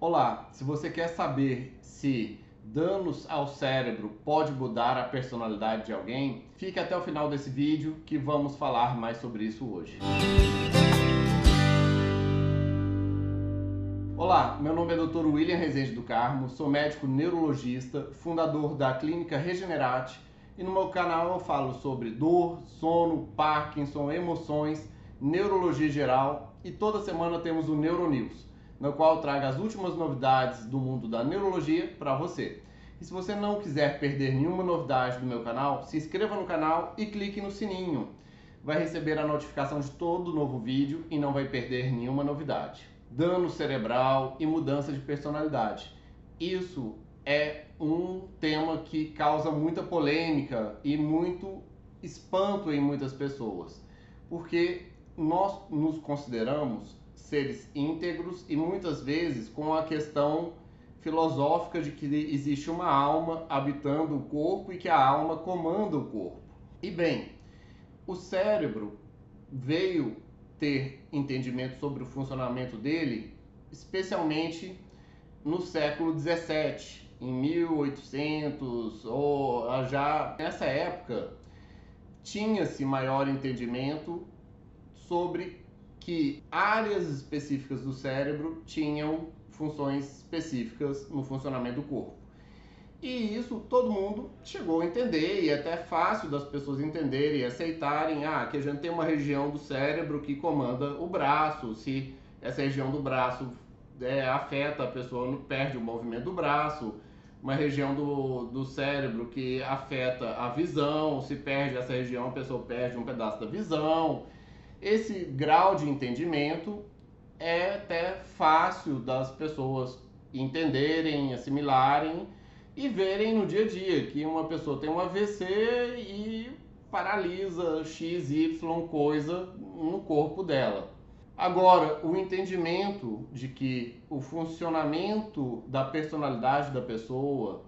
Olá, se você quer saber se danos ao cérebro pode mudar a personalidade de alguém, fique até o final desse vídeo que vamos falar mais sobre isso hoje. Olá, meu nome é Dr. William Rezende do Carmo, sou médico neurologista, fundador da clínica Regenerate e no meu canal eu falo sobre dor, sono, Parkinson, emoções, neurologia geral e toda semana temos o Neuronews, no qual eu trago as últimas novidades do mundo da neurologia para você. E se você não quiser perder nenhuma novidade do meu canal, se inscreva no canal e clique no sininho. Vai receber a notificação de todo novo vídeo e não vai perder nenhuma novidade. Dano cerebral e mudança de personalidade. Isso é um tema que causa muita polêmica e muito espanto em muitas pessoas, porque nós nos consideramos seres íntegros e muitas vezes com a questão filosófica de que existe uma alma habitando o corpo e que a alma comanda o corpo. E bem, o cérebro veio ter entendimento sobre o funcionamento dele, especialmente no século 17, em 1800 ou já nessa época tinha-se maior entendimento sobre que áreas específicas do cérebro tinham funções específicas no funcionamento do corpo. E isso todo mundo chegou a entender, e é até fácil das pessoas entenderem e aceitarem ah, que a gente tem uma região do cérebro que comanda o braço, se essa região do braço é, afeta a pessoa, perde o movimento do braço, uma região do, do cérebro que afeta a visão, se perde essa região, a pessoa perde um pedaço da visão. Esse grau de entendimento é até fácil das pessoas entenderem, assimilarem e verem no dia a dia que uma pessoa tem um AVC e paralisa X, Y coisa no corpo dela. Agora, o entendimento de que o funcionamento da personalidade da pessoa,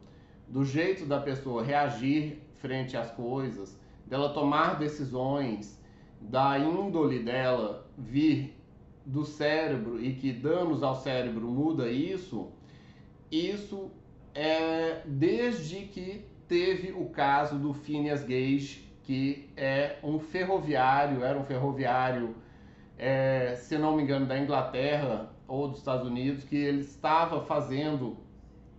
do jeito da pessoa reagir frente às coisas, dela tomar decisões, da índole dela vir do cérebro e que danos ao cérebro muda isso, isso é desde que teve o caso do Phineas Gage, que é um ferroviário, era um ferroviário é, se não me engano, da Inglaterra ou dos Estados Unidos, que ele estava fazendo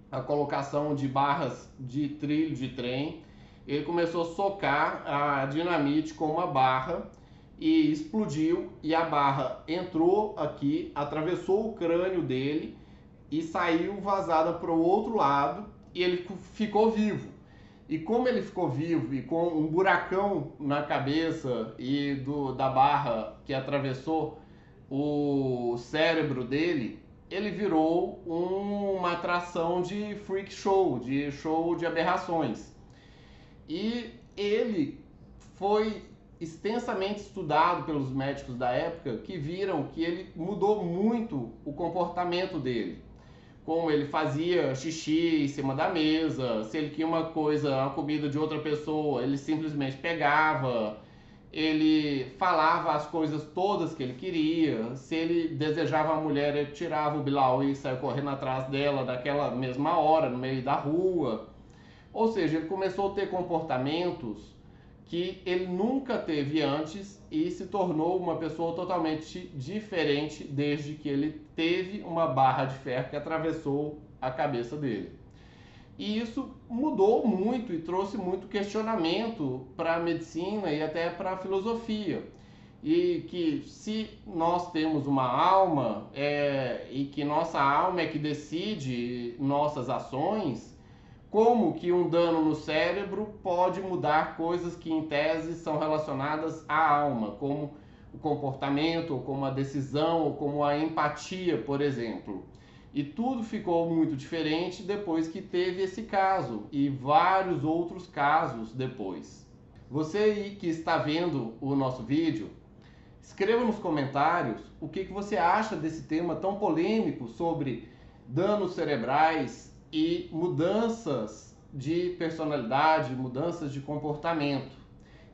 a colocação de barras de trilho de trem. Ele começou a socar a dinamite com uma barra e explodiu e a barra entrou aqui, atravessou o crânio dele e saiu vazada para o outro lado e ele ficou vivo. E como ele ficou vivo e com um buracão na cabeça e do, da barra que atravessou o cérebro dele, ele virou uma atração de freak show, de show de aberrações. E ele foi extensamente estudado pelos médicos da época que viram que ele mudou muito o comportamento dele como ele fazia xixi em cima da mesa, se ele queria uma coisa, uma comida de outra pessoa, ele simplesmente pegava, ele falava as coisas todas que ele queria, se ele desejava a mulher, ele tirava o bilau e saia correndo atrás dela naquela mesma hora, no meio da rua. Ou seja, ele começou a ter comportamentos que ele nunca teve antes e se tornou uma pessoa totalmente diferente desde que ele teve uma barra de ferro que atravessou a cabeça dele. E isso mudou muito e trouxe muito questionamento para a medicina e até para a filosofia. E que se nós temos uma alma é, e que nossa alma é que decide nossas ações, como que um dano no cérebro pode mudar coisas que em tese são relacionadas à alma, como o comportamento, ou como a decisão, ou como a empatia, por exemplo. E tudo ficou muito diferente depois que teve esse caso e vários outros casos depois. Você aí que está vendo o nosso vídeo, escreva nos comentários o que, que você acha desse tema tão polêmico sobre danos cerebrais e mudanças de personalidade, mudanças de comportamento.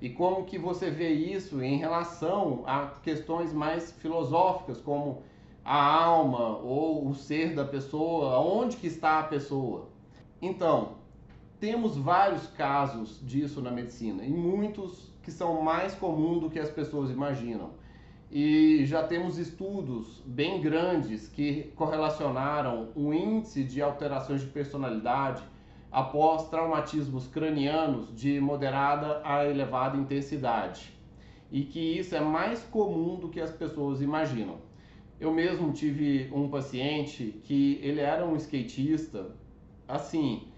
E como que você vê isso em relação a questões mais filosóficas, como a alma ou o ser da pessoa, onde que está a pessoa. Então, temos vários casos disso na medicina e muitos que são mais comuns do que as pessoas imaginam. E já temos estudos bem grandes que correlacionaram o índice de alterações de personalidade após traumatismos cranianos de moderada a elevada intensidade. E que isso é mais comum do que as pessoas imaginam. Eu mesmo tive um paciente que ele era um skatista, assim,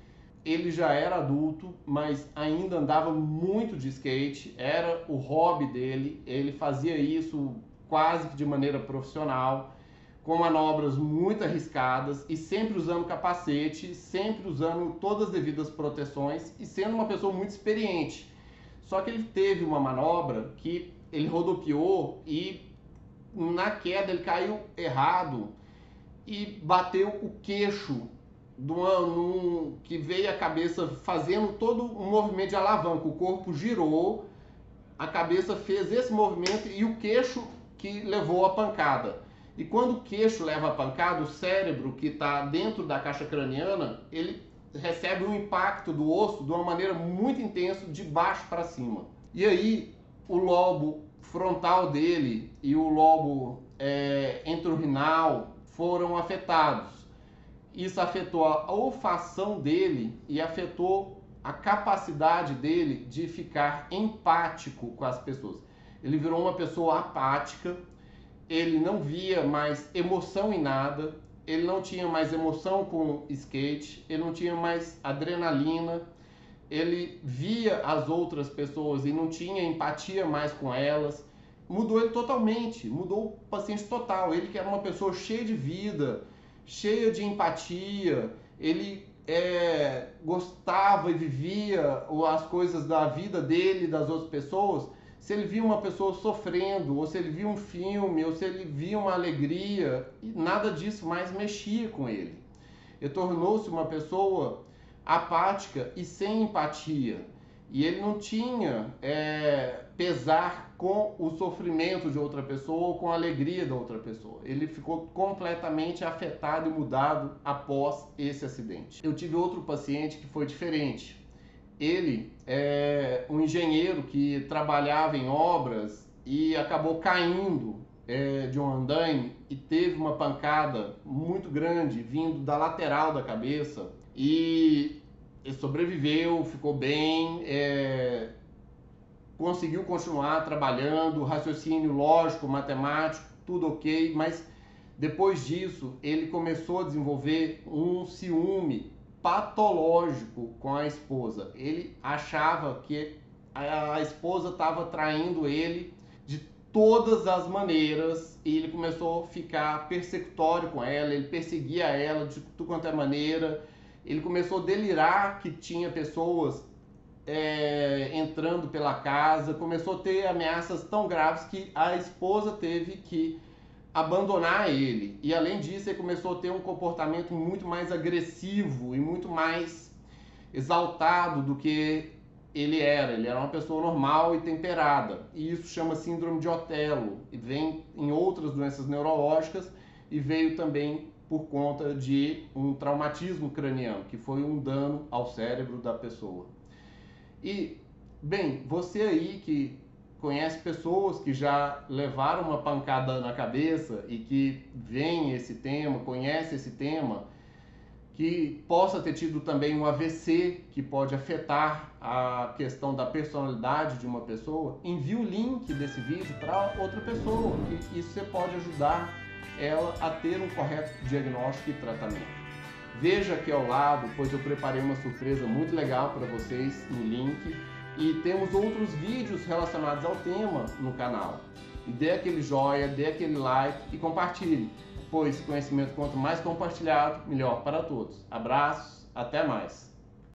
ele já era adulto, mas ainda andava muito de skate, era o hobby dele, ele fazia isso quase que de maneira profissional, com manobras muito arriscadas e sempre usando capacete, sempre usando todas as devidas proteções e sendo uma pessoa muito experiente. Só que ele teve uma manobra que ele rodopiou e na queda ele caiu errado e bateu o queixo do ano que veio a cabeça fazendo todo um movimento de alavanca. O corpo girou, a cabeça fez esse movimento e o queixo que levou a pancada. E quando o queixo leva a pancada, o cérebro que está dentro da caixa craniana, ele recebe um impacto do osso de uma maneira muito intensa, de baixo para cima. E aí o lobo frontal dele e o lobo é, foram afetados isso afetou a olfação dele e afetou a capacidade dele de ficar empático com as pessoas. Ele virou uma pessoa apática, ele não via mais emoção em nada, ele não tinha mais emoção com skate, ele não tinha mais adrenalina, ele via as outras pessoas e não tinha empatia mais com elas. Mudou ele totalmente, mudou o paciente total. Ele que era uma pessoa cheia de vida, cheia de empatia, ele é, gostava e vivia as coisas da vida dele e das outras pessoas, se ele via uma pessoa sofrendo, ou se ele via um filme, ou se ele via uma alegria, nada disso mais mexia com ele. Ele tornou-se uma pessoa apática e sem empatia. E ele não tinha é, pesar com o sofrimento de outra pessoa ou com a alegria da outra pessoa. Ele ficou completamente afetado e mudado após esse acidente. Eu tive outro paciente que foi diferente. Ele é um engenheiro que trabalhava em obras e acabou caindo é, de um andaime e teve uma pancada muito grande vindo da lateral da cabeça e sobreviveu, ficou bem, é, conseguiu continuar trabalhando, raciocínio lógico, matemático, tudo ok, mas depois disso ele começou a desenvolver um ciúme patológico com a esposa. Ele achava que a esposa estava traindo ele de todas as maneiras e ele começou a ficar persecutório com ela, ele perseguia ela de tudo quanto é maneira ele começou a delirar que tinha pessoas é, entrando pela casa, começou a ter ameaças tão graves que a esposa teve que abandonar ele. E além disso, ele começou a ter um comportamento muito mais agressivo e muito mais exaltado do que ele era. Ele era uma pessoa normal e temperada. E isso chama síndrome de Otelo e vem em outras doenças neurológicas e veio também por conta de um traumatismo craniano, que foi um dano ao cérebro da pessoa. E, bem, você aí que conhece pessoas que já levaram uma pancada na cabeça e que vem esse tema, conhece esse tema, que possa ter tido também um AVC que pode afetar a questão da personalidade de uma pessoa, envie o link desse vídeo para outra pessoa, que isso você pode ajudar ela a ter um correto diagnóstico e tratamento. Veja aqui ao lado, pois eu preparei uma surpresa muito legal para vocês no link e temos outros vídeos relacionados ao tema no canal. dê aquele joinha, dê aquele like e compartilhe, pois conhecimento quanto mais compartilhado, melhor para todos. Abraços, até mais!